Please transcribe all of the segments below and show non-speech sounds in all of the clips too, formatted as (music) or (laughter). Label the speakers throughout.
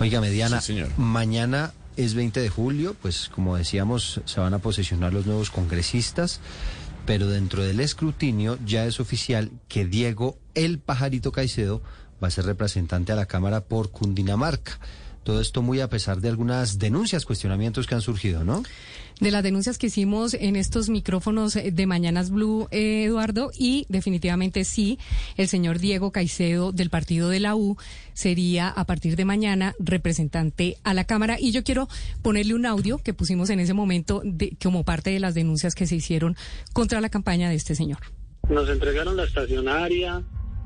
Speaker 1: Oiga, Mediana,
Speaker 2: Sí, señor.
Speaker 1: mañana es 20 de julio, pues como decíamos, se van a posesionar los nuevos congresistas, pero dentro del escrutinio ya es oficial que Diego El Pajarito Caicedo va a ser representante a la Cámara por Cundinamarca. Todo esto muy a pesar de algunas denuncias, cuestionamientos que han surgido, ¿no?
Speaker 3: de las denuncias que hicimos en estos micrófonos de Mañanas Blue, eh, Eduardo, y definitivamente sí, el señor Diego Caicedo del partido de la U sería a partir de mañana representante a la Cámara. Y yo quiero ponerle un audio que pusimos en ese momento de, como parte de las denuncias que se hicieron contra la campaña de este señor.
Speaker 4: Nos entregaron la estacionaria,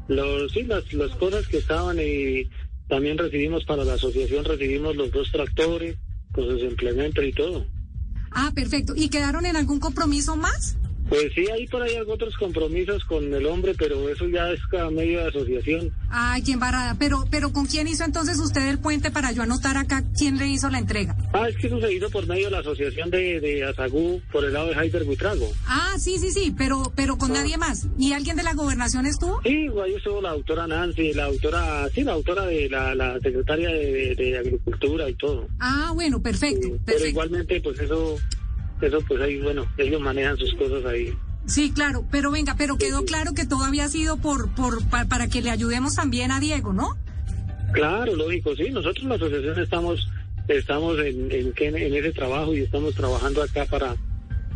Speaker 4: los, sí, las, las cosas que estaban y también recibimos para la asociación, recibimos los dos tractores con sus implementos y todo.
Speaker 5: Ah, perfecto. ¿Y quedaron en algún compromiso más?
Speaker 4: Pues sí, hay por ahí otros compromisos con el hombre, pero eso ya es cada medio de asociación.
Speaker 5: Ay, qué embarrada. Pero, pero ¿con quién hizo entonces usted el puente para yo anotar acá quién le hizo la entrega?
Speaker 4: Ah, es que eso se hizo por medio de la asociación de, de Azagú, por el lado de Jaiber Buitrago.
Speaker 5: Ah, sí, sí, sí, pero, pero con nadie más. ¿Y alguien de la gobernación estuvo?
Speaker 4: Sí, ahí estuvo la doctora Nancy, la autora, sí, la autora de la, la secretaria de, de- de Agricultura y todo.
Speaker 5: Ah, bueno, perfecto,
Speaker 4: Sí, Pero igualmente, pues eso, eso pues ahí, bueno, ellos manejan sus cosas ahí.
Speaker 5: Sí, claro, pero venga, pero quedó claro que todo había sido por, por, pa- para que le ayudemos también a Diego, ¿no?
Speaker 4: Claro, lógico, sí. Nosotros la asociación estamos estamos en, en, en ese trabajo y estamos trabajando acá para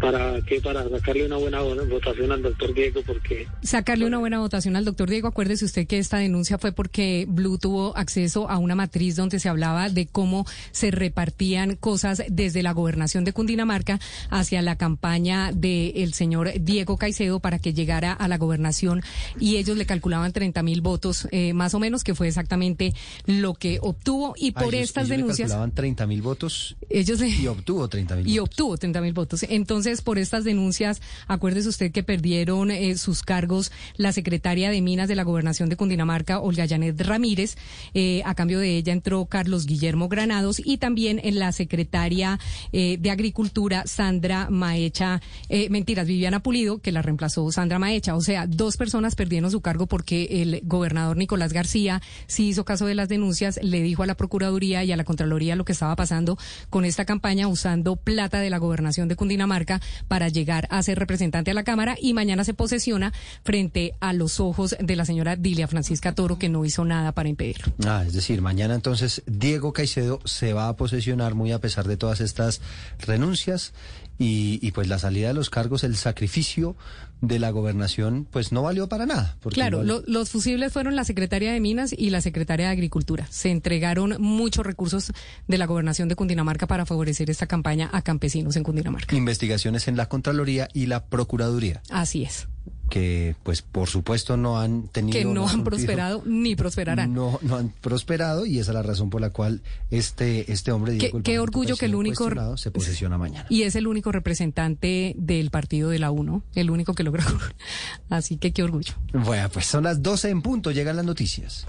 Speaker 4: para que para sacarle una buena votación al doctor Diego porque
Speaker 3: Sacarle una buena votación al doctor Diego. Acuérdese usted que esta denuncia fue porque Blue tuvo acceso a una matriz donde se hablaba de cómo se repartían cosas desde la gobernación de Cundinamarca hacia la campaña del señor Diego Caicedo para que llegara a la gobernación y ellos le calculaban 30 mil votos eh, más o menos, que fue exactamente lo que obtuvo. Y
Speaker 1: Ah,
Speaker 3: por
Speaker 1: ellos-
Speaker 3: estas
Speaker 1: ellos le
Speaker 3: denuncias,
Speaker 1: calculaban 30 mil votos
Speaker 3: ellos le...
Speaker 1: y obtuvo 30 mil
Speaker 3: Y
Speaker 1: votos.
Speaker 3: obtuvo 30 mil votos. Entonces, por estas denuncias, acuérdese usted que perdieron eh, sus cargos la secretaria de Minas de la Gobernación de Cundinamarca, Olga Janet Ramírez. Eh, a cambio de ella entró Carlos Guillermo Granados y también en la secretaria eh, de Agricultura, Sandra Maecha, eh, mentiras, Viviana Pulido, que la reemplazó Sandra Maecha. O sea, dos personas perdieron su cargo porque el gobernador Nicolás García sí hizo caso de las denuncias, le dijo a la Procuraduría y a la Contraloría lo que estaba pasando con esta campaña usando plata de la gobernación de Cundinamarca para llegar a ser representante a la Cámara y mañana se posesiona frente a los ojos de la señora Dilia Francisca Toro que no hizo nada para impedirlo.
Speaker 1: Ah, es decir, mañana entonces Diego Caicedo se va a posesionar muy a pesar de todas estas renuncias y, y pues la salida de los cargos, el sacrificio de la gobernación, pues no valió para nada.
Speaker 3: Claro, lo- los fusibles fueron la secretaria de Minas y la secretaria de Agricultura. Se entregaron muchos recursos de la gobernación de Cundinamarca para favorecer esta campaña a campesinos en Cundinamarca.
Speaker 1: investigaciones en la Contraloría y la Procuraduría,
Speaker 3: Así es.
Speaker 1: Que pues por supuesto no han tenido...
Speaker 3: Que no han prosperado ni prosperarán.
Speaker 1: No, no han prosperado y esa es la razón por la cual este, este hombre,
Speaker 3: Qué-
Speaker 1: Diego
Speaker 3: qué orgullo que el único-
Speaker 1: se posesiona mañana.
Speaker 3: Y es el único representante del partido de la UNO, el único que logró. (laughs) Así que qué orgullo.
Speaker 1: Bueno, pues son las 12 en punto, llegan las noticias.